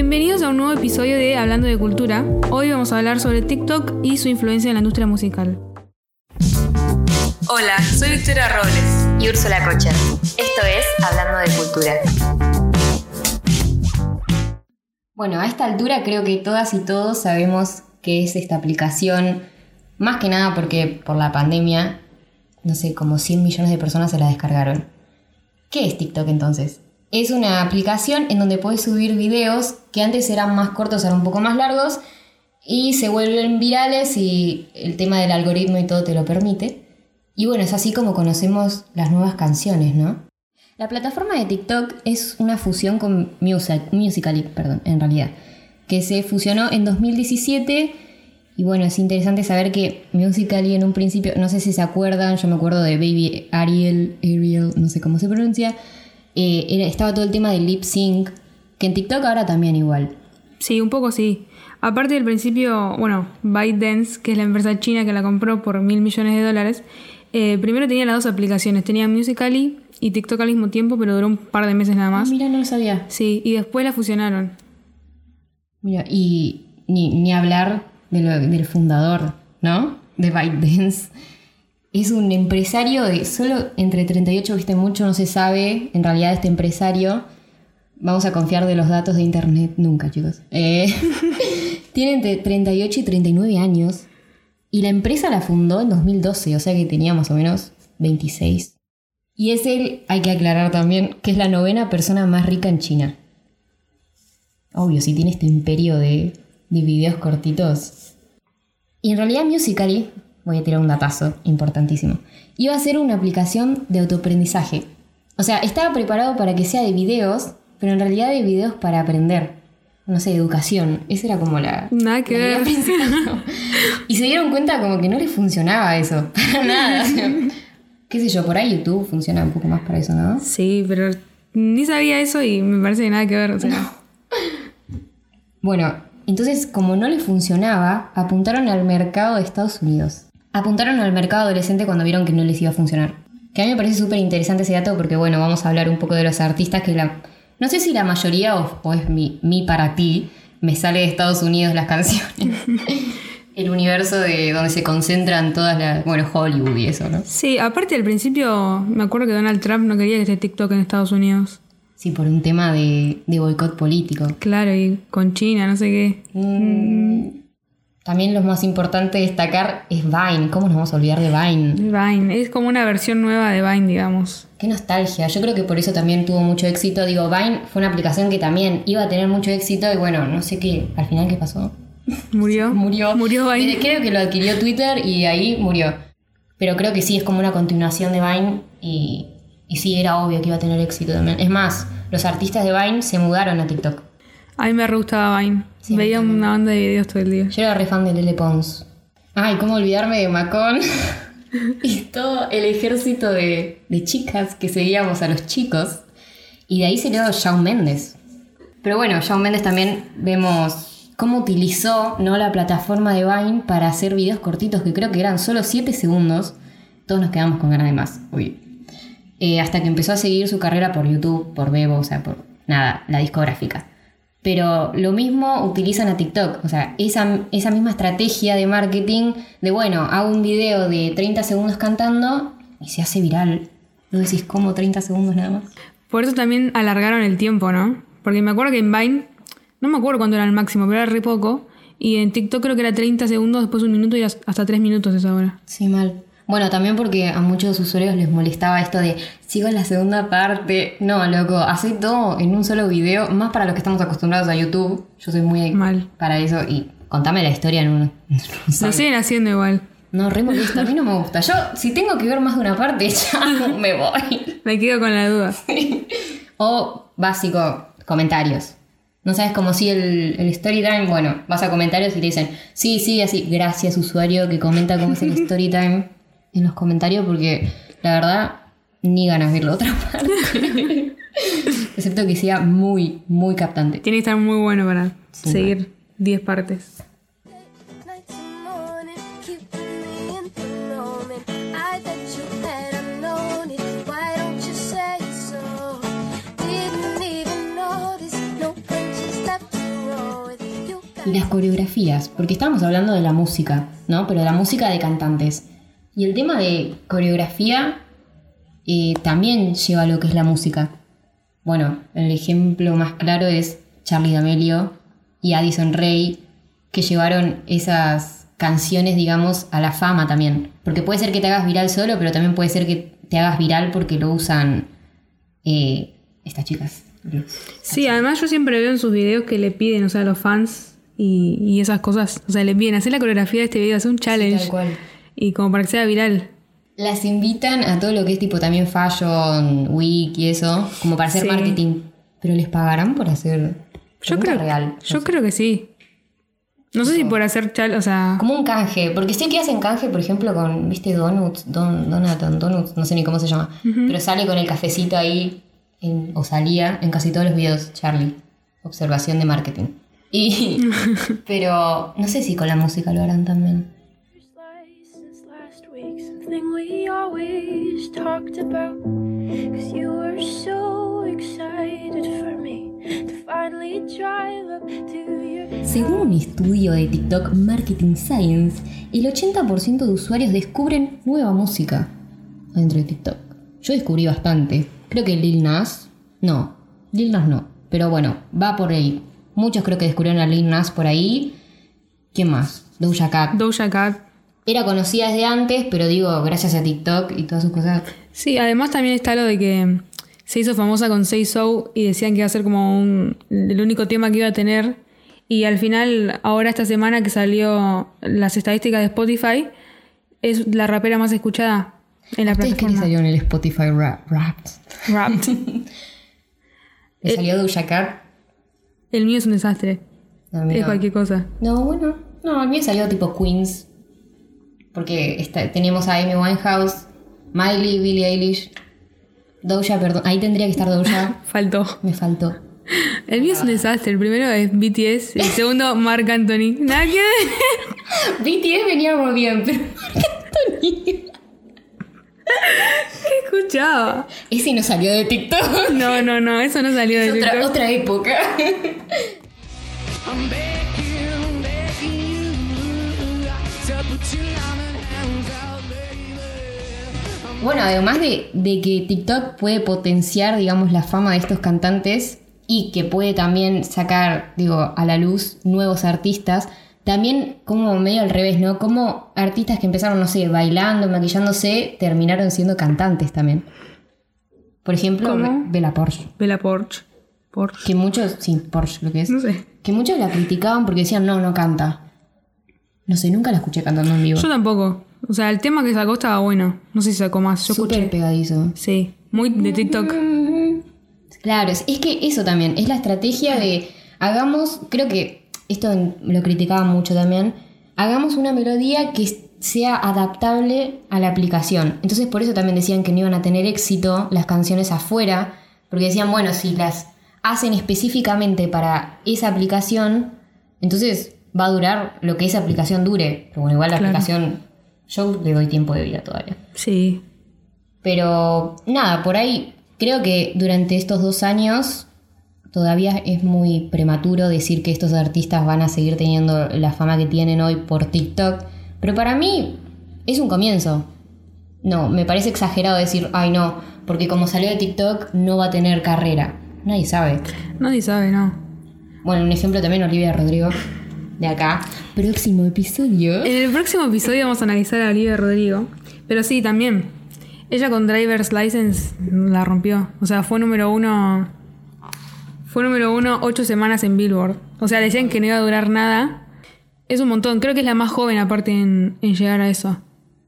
Bienvenidos a un nuevo episodio de Hablando de Cultura. Hoy vamos a hablar sobre TikTok y su influencia en la industria musical. Hola, soy Victoria Robles. y Úrsula Cocher. Esto es Hablando de Cultura. Bueno, a esta altura creo que todas y todos sabemos qué es esta aplicación, más que nada porque por la pandemia, no sé, como 100 millones de personas se la descargaron. ¿Qué es TikTok entonces? Es una aplicación en donde puedes subir videos que antes eran más cortos, ahora un poco más largos, y se vuelven virales y el tema del algoritmo y todo te lo permite. Y bueno, es así como conocemos las nuevas canciones, ¿no? La plataforma de TikTok es una fusión con Music, Musical.ly, perdón, en realidad, que se fusionó en 2017 y bueno, es interesante saber que Musical.ly en un principio, no sé si se acuerdan, yo me acuerdo de Baby Ariel, Ariel, no sé cómo se pronuncia, eh, estaba todo el tema del lip sync, que en TikTok ahora también igual. Sí, un poco sí. Aparte del principio, bueno, ByteDance, que es la empresa china que la compró por mil millones de dólares, eh, primero tenía las dos aplicaciones. Tenía Musical.ly y TikTok al mismo tiempo, pero duró un par de meses nada más. Mira, no lo sabía. Sí, y después la fusionaron. Mira, y ni, ni hablar de lo- del fundador, ¿no? De ByteDance. Es un empresario de solo entre 38, viste, mucho no se sabe en realidad este empresario. Vamos a confiar de los datos de internet nunca, chicos. Eh, tiene entre 38 y 39 años. Y la empresa la fundó en 2012, o sea que tenía más o menos 26. Y es él, hay que aclarar también, que es la novena persona más rica en China. Obvio, si tiene este imperio de, de videos cortitos. Y en realidad Musical.ly, voy a tirar un datazo importantísimo, iba a ser una aplicación de autoaprendizaje. O sea, estaba preparado para que sea de videos, pero en realidad de videos para aprender. No sé, educación. Esa era como la... Nada que ver. Y se dieron cuenta como que no les funcionaba eso. Para nada. O sea, qué sé yo, por ahí YouTube funciona un poco más para eso, ¿no? Sí, pero ni sabía eso y me parece que nada que ver. O sea, Bueno, entonces como no les funcionaba, apuntaron al mercado de Estados Unidos. Apuntaron al mercado adolescente cuando vieron que no les iba a funcionar. Que a mí me parece súper interesante ese dato porque, bueno, vamos a hablar un poco de los artistas que la... No sé si la mayoría o, o es mi, mi para ti, me sale de Estados Unidos las canciones. El universo de donde se concentran todas las... Bueno, Hollywood y eso, ¿no? sí, aparte al principio me acuerdo que Donald Trump no quería que esté TikTok en Estados Unidos. Sí, por un tema de, de boicot político. Claro, y con China, no sé qué. Mm, También lo más importante destacar es Vine. ¿Cómo nos vamos a olvidar de Vine? Vine, es como una versión nueva de Vine, digamos. Qué nostalgia. Yo creo que por eso también tuvo mucho éxito. Digo, Vine fue una aplicación que también iba a tener mucho éxito y bueno, no sé qué, al final qué pasó. Murió. Murió. Murió Vine. Eh, Creo que lo adquirió Twitter y ahí murió. Pero creo que sí, es como una continuación de Vine y, y sí, era obvio que iba a tener éxito también. Es más, los artistas de Vine se mudaron a TikTok. A mí me re gustaba Vine. Sí, Veía una banda de videos todo el día. Yo era re fan de Lele Pons. Ay, cómo olvidarme de Macón. y todo el ejército de, de chicas que seguíamos a los chicos. Y de ahí salió Shawn Mendes. Pero bueno, Shawn Mendes también vemos cómo utilizó ¿no? la plataforma de Vine para hacer videos cortitos que creo que eran solo 7 segundos. Todos nos quedamos con ganas de más, obvio. Eh, hasta que empezó a seguir su carrera por YouTube, por Bebo, o sea, por nada, la discográfica. Pero lo mismo utilizan a TikTok, o sea, esa, esa misma estrategia de marketing de, bueno, hago un video de 30 segundos cantando y se hace viral. No decís, ¿cómo 30 segundos nada más? Por eso también alargaron el tiempo, ¿no? Porque me acuerdo que en Vine, no me acuerdo cuánto era el máximo, pero era re poco. Y en TikTok creo que era 30 segundos, después un minuto y hasta 3 minutos esa hora. Sí, mal. Bueno, también porque a muchos usuarios les molestaba esto de sigo en la segunda parte. No, loco, hace todo en un solo video, más para los que estamos acostumbrados a YouTube. Yo soy muy Mal. para eso y contame la historia en uno. Lo siguen haciendo igual. No, re molesto, a mí no me gusta. Yo, si tengo que ver más de una parte, ya me voy. Me quedo con la duda. O básico, comentarios. No sabes cómo si el, el story time, bueno, vas a comentarios y te dicen, sí, sí, así, gracias usuario que comenta cómo es el story time en los comentarios porque la verdad ni ganas de ver la otra parte. Excepto que sea muy, muy captante. Tiene que estar muy bueno para Sí, seguir 10 partes. Y las coreografías, porque estábamos hablando de la música, ¿no? Pero de la música de cantantes. Y el tema de coreografía eh, también lleva a lo que es la música. Bueno, el ejemplo más claro es Charlie D'Amelio y Addison Rae, que llevaron esas canciones, digamos, a la fama también. Porque puede ser que te hagas viral solo, pero también puede ser que te hagas viral porque lo usan eh, estas chicas. Sí, además yo siempre veo en sus videos que le piden, o sea, a los fans y, y esas cosas. O sea, le piden hacer la coreografía de este video, hacer un challenge. tal cual. Y como para que sea viral. Las invitan a todo lo que es tipo también fashion, week y eso, como para hacer Sí. marketing. Pero les pagarán por hacer. Yo creo, real. yo creo que sí. No sé si por hacer challenge, o sea, Como un canje, porque sé que hacen canje, por ejemplo, con, viste, Donuts, Don, Donaton, Donuts, no sé ni cómo se llama, pero sale con el cafecito ahí, en- o salía en casi todos los videos, Charlie. Observación de marketing. Y, pero no sé si con la música lo harán también. Something we always talked about. Cause you were so excited for me to finally drive up to your. Según un estudio de TikTok Marketing Science, el 80% de usuarios descubren nueva música dentro de TikTok. Yo descubrí bastante. Creo que Lil Nas. No, Lil Nas no. Pero bueno, va por ahí. Muchos creo que descubrieron a Lil Nas por ahí. ¿Quién más? Doja Cat. Doja Cat. Era conocida desde antes, pero digo, gracias a TikTok y todas sus cosas. Sí, además también está lo de que se hizo famosa con Say So y decían que iba a ser como un, el único tema que iba a tener. Y al final, ahora esta semana que salió las estadísticas de Spotify, es la rapera más escuchada en la ¿Ustedes qué plataforma. salió en el Spotify Rap? Wrapped? Wrapped. ¿Le salió Doja Cat? El mío es un desastre. No, Es cualquier cosa. No, bueno, no, a mí me salió tipo Queens. Porque está- tenemos a Amy Winehouse, Miley, Billie Eilish, Doja, perdón. Ahí tendría que estar Doja. Faltó. Me faltó. El mío es un desastre. El primero es BTS. El segundo, Marc Anthony. Nada que ver. BTS veníamos bien, pero Anthony. ¿Qué escuchaba? Ese no salió de TikTok. No, no, no. Eso no salió de Es otra, TikTok. otra época. Bueno, además de, de que TikTok puede potenciar, digamos, la fama de estos cantantes y que puede también sacar, digo, a la luz nuevos artistas, también como medio al revés, ¿no? Como artistas que empezaron, no sé, bailando, maquillándose, terminaron siendo cantantes también. Por ejemplo. Bella Porsche. Bella Porsche. Porsche. Que muchos, sí, Porsche lo que es. No sé. Que muchos la criticaban porque decían, no, no canta. No sé, nunca la escuché cantando en vivo. Yo tampoco. O sea, el tema que sacó estaba bueno. No sé si sacó más. Yo Súper escuché. pegadizo. Sí. Muy de TikTok. Claro, es, que eso también, es la estrategia de hagamos, creo que esto lo criticaban mucho también, hagamos una melodía que sea adaptable a la aplicación. Entonces por eso también decían que no iban a tener éxito las canciones afuera, porque decían, bueno, si las hacen específicamente para esa aplicación, entonces va a durar lo que esa aplicación dure. Pero bueno, igual la Claro. aplicación, yo le doy tiempo de vida todavía. Sí. Pero nada, por ahí creo que durante estos dos años todavía es muy prematuro decir que estos artistas van a seguir teniendo la fama que tienen hoy por TikTok. Pero para mí es un comienzo. No, me parece exagerado decir, ay no, porque como salió de TikTok no va a tener carrera. Nadie sabe. Nadie sabe, no. Bueno, un ejemplo también Olivia Rodrigo, de acá. Próximo episodio. En el próximo episodio vamos a analizar a Olivia Rodrigo. Pero sí, también. Ella con Driver's License la rompió. O sea, fue número uno. Fue número uno ocho semanas en Billboard. O sea, decían que no iba a durar nada. Es un montón. Creo que es la más joven aparte en, en llegar a eso.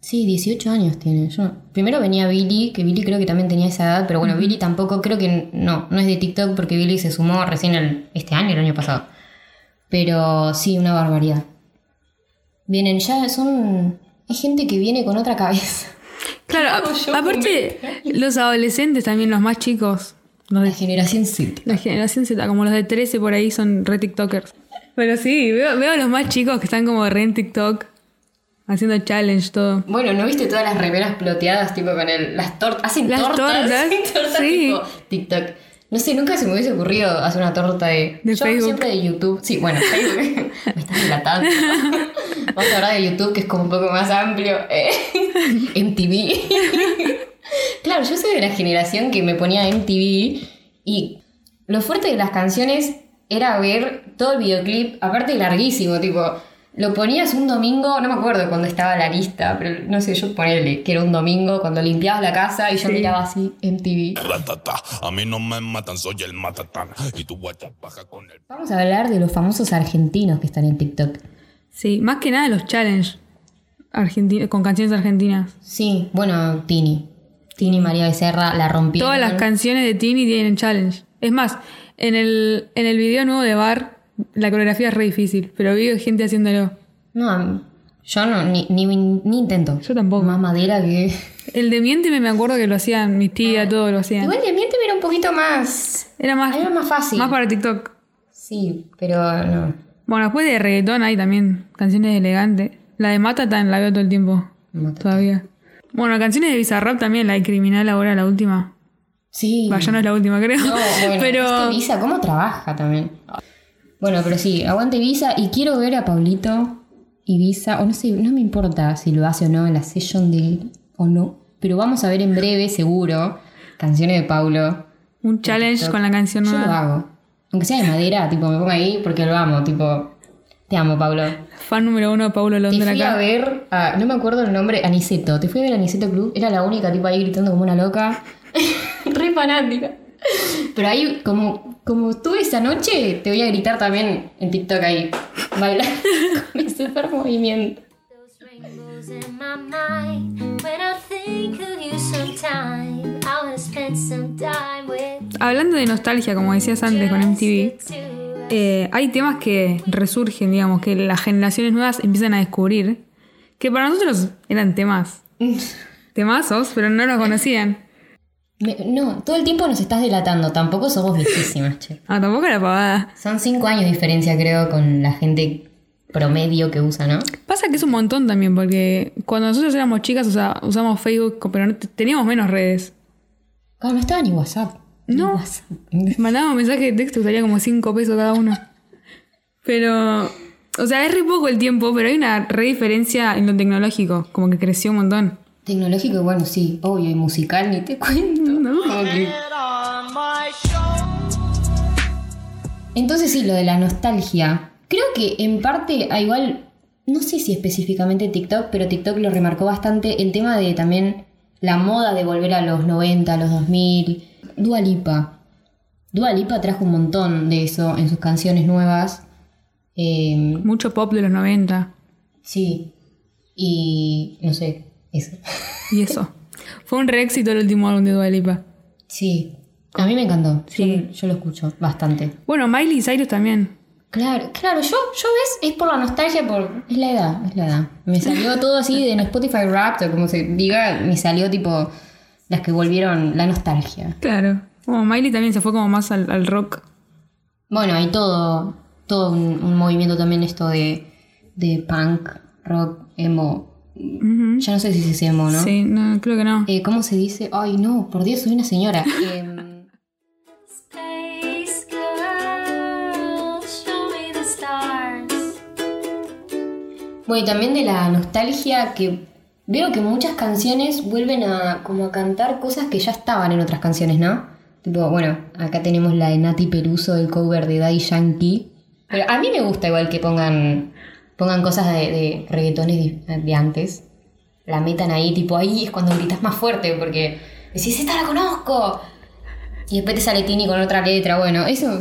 Sí, 18 años tiene. Yo, primero venía Billy, que Billy creo que también tenía esa edad, pero bueno, Billy tampoco, creo que no, no es de TikTok porque Billy se sumó recién el- este año, el año pasado. Pero sí, una barbaridad. Vienen ya, son... Hay gente que viene con otra cabeza. Claro, aparte, los adolescentes también, los más chicos. Los La generación Z. la generación Z, como los de 13 por ahí, son re TikTokers. Pero sí, veo, veo a los más chicos que están como re en TikTok. Haciendo challenge, todo. Bueno, ¿no viste todas las remeras ploteadas tipo con el, las tortas? Hacen Las tortas. tortas, hacen tortas sí. tipo TikTok. No sé, nunca se me hubiese ocurrido hacer una torta de. De Yo Facebook. siempre de YouTube. Sí, bueno, Facebook. me estás delatando. Vamos a hablar de YouTube, que es como un poco más amplio. Eh, MTV. claro, yo soy de la generación que me ponía MTV y lo fuerte de las canciones era ver todo el videoclip, aparte larguísimo, tipo. Lo ponías un domingo, no me acuerdo cuando estaba la lista, pero no sé, yo ponerle que era un domingo cuando limpiabas la casa y yo Sí. miraba así MTV. Ratata, a mí no me matan, soy el matatán. Y tu guacha baja con el. Vamos a hablar de los famosos argentinos que están en TikTok. Sí, más que nada los challenge argenti- con canciones argentinas. Sí, bueno, Tini. Tini María Becerra la rompió. Todas las canciones de Tini tienen challenge. Es más, en el, en el video nuevo de Bar, la coreografía es re difícil, pero vi gente haciéndolo. No, yo no, ni, ni, ni intento. Yo tampoco. Más madera que. El de Miénteme me acuerdo que lo hacían mis tías, todo lo hacían. Igual de miente era un poquito más. Era más, Era más fácil. más para TikTok. Sí, pero no. Bueno, después de reggaetón hay también canciones elegantes. La de Matatan la veo todo el tiempo. Todavía. Bueno, canciones de Bizarrap también, la de Criminal ahora, la última. Sí. Va, ya no es la última, creo. No, bueno, pero este Visa, ¿cómo trabaja también? Bueno, pero sí, aguante Visa y quiero ver a Paulito y Visa, o no sé, no me importa si lo hace o no en la session de él o no, pero vamos a ver en breve, seguro, canciones de Paulo. un challenge con la canción Yo lo nueva. hago. Aunque sea de madera, tipo, me pongo ahí porque lo amo, tipo, te amo, Paulo. Fan número uno de Paulo Te Londra fui a ver, a- no me acuerdo el nombre, Aniceto. Te fui a ver a Aniceto Club, era la única tipo ahí gritando como una loca. Re fanática. Pero ahí, como, como estuve esa noche, te voy a gritar también en TikTok ahí. Bailar con ese super movimiento. Those rainbows in my mind when I think of you sometime. I wanna spend some time with Hablando de nostalgia, como decías antes con MTV, you. eh, hay temas que resurgen, digamos, que las generaciones nuevas empiezan a descubrir, que para nosotros eran temas. Temazos, pero no los conocían. Me- no, todo el tiempo nos estás delatando. Tampoco somos viejísimas, che. Ah, tampoco era pavada. Son cinco años de diferencia, creo, con la gente promedio que usa, ¿no? Pasa que es un montón también, porque cuando nosotros éramos chicas, o sea, usamos Facebook, pero teníamos menos redes. Claro, no estaba ni WhatsApp. No. WhatsApp. Mandábamos mensajes de texto, salía como 5 pesos cada uno. Pero, o sea, es re poco el tiempo, pero hay una re diferencia en lo tecnológico, como que creció un montón. Tecnológico, bueno, sí, obvio, y musical, ni te cuento. Como que- Entonces sí, lo de la nostalgia. Creo que en parte, a igual, no sé si específicamente TikTok, pero TikTok lo remarcó bastante el tema de también la moda de volver a los 90, a los 2000. Dua Lipa. Dua Lipa trajo un montón de eso en sus canciones nuevas. Eh, Mucho pop de los 90 sí. Y no sé, eso. y eso. Fue un re éxito el último álbum de Dua Lipa. Sí. A mí me encantó. Sí. Yo, yo lo escucho bastante. Bueno, Miley Cyrus también. Claro, claro, yo, yo ves, es por la nostalgia, por. Es la edad, es la edad. Me salió todo así de en Spotify Wrapped, o como se diga, me salió tipo las que volvieron la nostalgia. Claro. Como Miley también se fue como más al, al rock. Bueno, hay todo, todo un, un movimiento también esto de, de punk, rock, emo. Ya no sé si se emo, ¿no? Sí, no, creo que no. Eh, ¿Cómo se dice? Ay, no, por Dios, soy una señora. Space girl, show me the stars. Bueno, y también de la nostalgia que veo que muchas canciones vuelven a como a cantar cosas que ya estaban en otras canciones, ¿no? Tipo, bueno, acá tenemos la de Nati Peluso, el cover de Daddy Yankee. Pero a mí me gusta igual que pongan, pongan cosas de, de reggaetones de, de antes. La metan ahí, tipo ahí es cuando gritas más fuerte porque decís, esta la conozco. Y después te sale Tini con otra letra. Bueno, eso,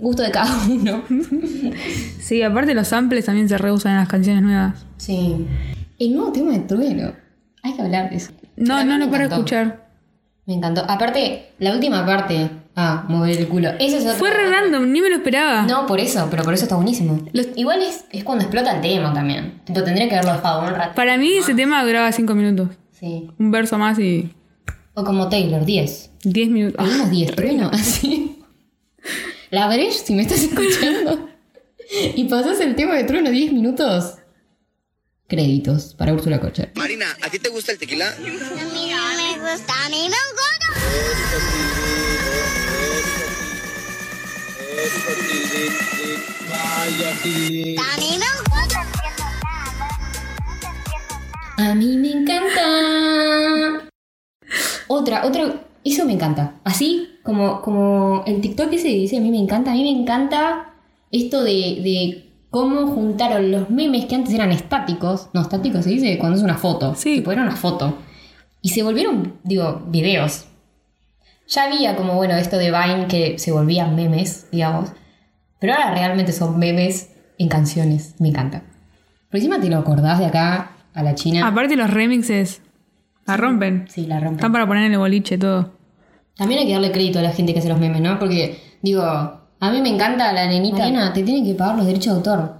gusto de cada uno. Sí, aparte los samples también se reusan en las canciones nuevas. Sí. El nuevo tema de Trueno. Hay que hablar de eso. No, no, no para encantó. escuchar. Me encantó. Aparte, la última parte. Ah, mover el culo. Eso es otro- Fue re random, ni me lo esperaba. No, por eso, pero por eso está buenísimo. Igual es, es cuando explota el tema también. Tipo, tendría que haberlo dejado un rato. Para mí ese tema duraba 5 minutos. Sí. Un verso más y O como Taylor, 10. 10 minutos. Ah, 10, Trueno, así. La Breche, si me estás escuchando. y pasas el tema de Trueno 10 minutos. Créditos para Úrsula Cocha. Marina, ¿a ti te gusta el tequila? me A mí me encanta. Otra, otra, eso me encanta. Así como, como el TikTok ese dice, a mí me encanta, a mí me encanta esto de, de cómo juntaron los memes que antes eran estáticos. No, estáticos se dice cuando es una foto. Sí. Tipo, era una foto. Y se volvieron, digo, videos. Ya había como, bueno, esto de Vine que se volvían memes, digamos. Pero ahora realmente son memes en canciones. Me encanta. Por encima te lo acordás de acá a la China. Aparte los remixes la rompen. Sí, la rompen. Están para poner en el boliche todo. También hay que darle crédito a la gente que hace los memes, ¿no? Porque, digo, a mí me encanta la nenita. Mariana, te tienen que pagar los derechos de autor.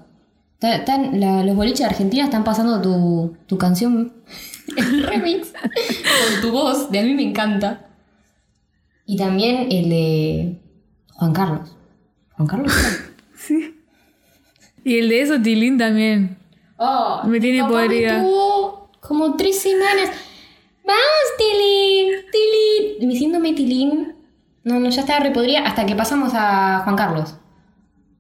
Ta- están- la- los boliches de Argentina están pasando tu, tu canción en remix con tu voz, de a mí me encanta. Y también el de Juan Carlos. Juan Carlos. Y el de eso, Tilín también. Oh, Me tiene podrida. Me tuvo como tres semanas. Vamos, Tilín, Tilín. Diciéndome Tilín. No, no, ya estaba repodrida hasta que pasamos a Juan Carlos.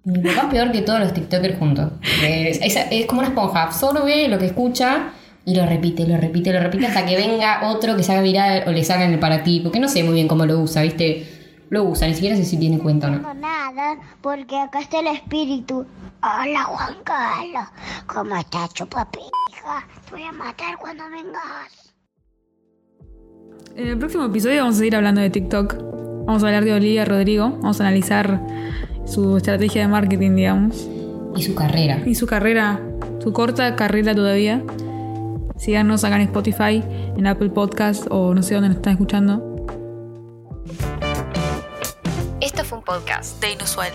Mi papá es peor que todos los TikTokers juntos. Es, es- es como una esponja, absorbe lo que escucha y lo repite, lo repite, lo repite hasta que venga otro que se haga viral o le sacan el para ti. Porque no sé muy bien cómo lo usa, ¿viste? Lo usa, ni siquiera sé si tiene cuenta o no. No nada, porque acá está el espíritu. Hola Juan Carlos, ¿cómo estás, chupapija? Te voy a matar cuando vengas. En el próximo episodio vamos a seguir hablando de TikTok. Vamos a hablar de Olivia Rodrigo. Vamos a analizar su estrategia de marketing, digamos. Y su carrera. Y su carrera, su corta carrera todavía. Síganos acá en Spotify, en Apple Podcast o no sé dónde nos están escuchando. Podcast de Inusual.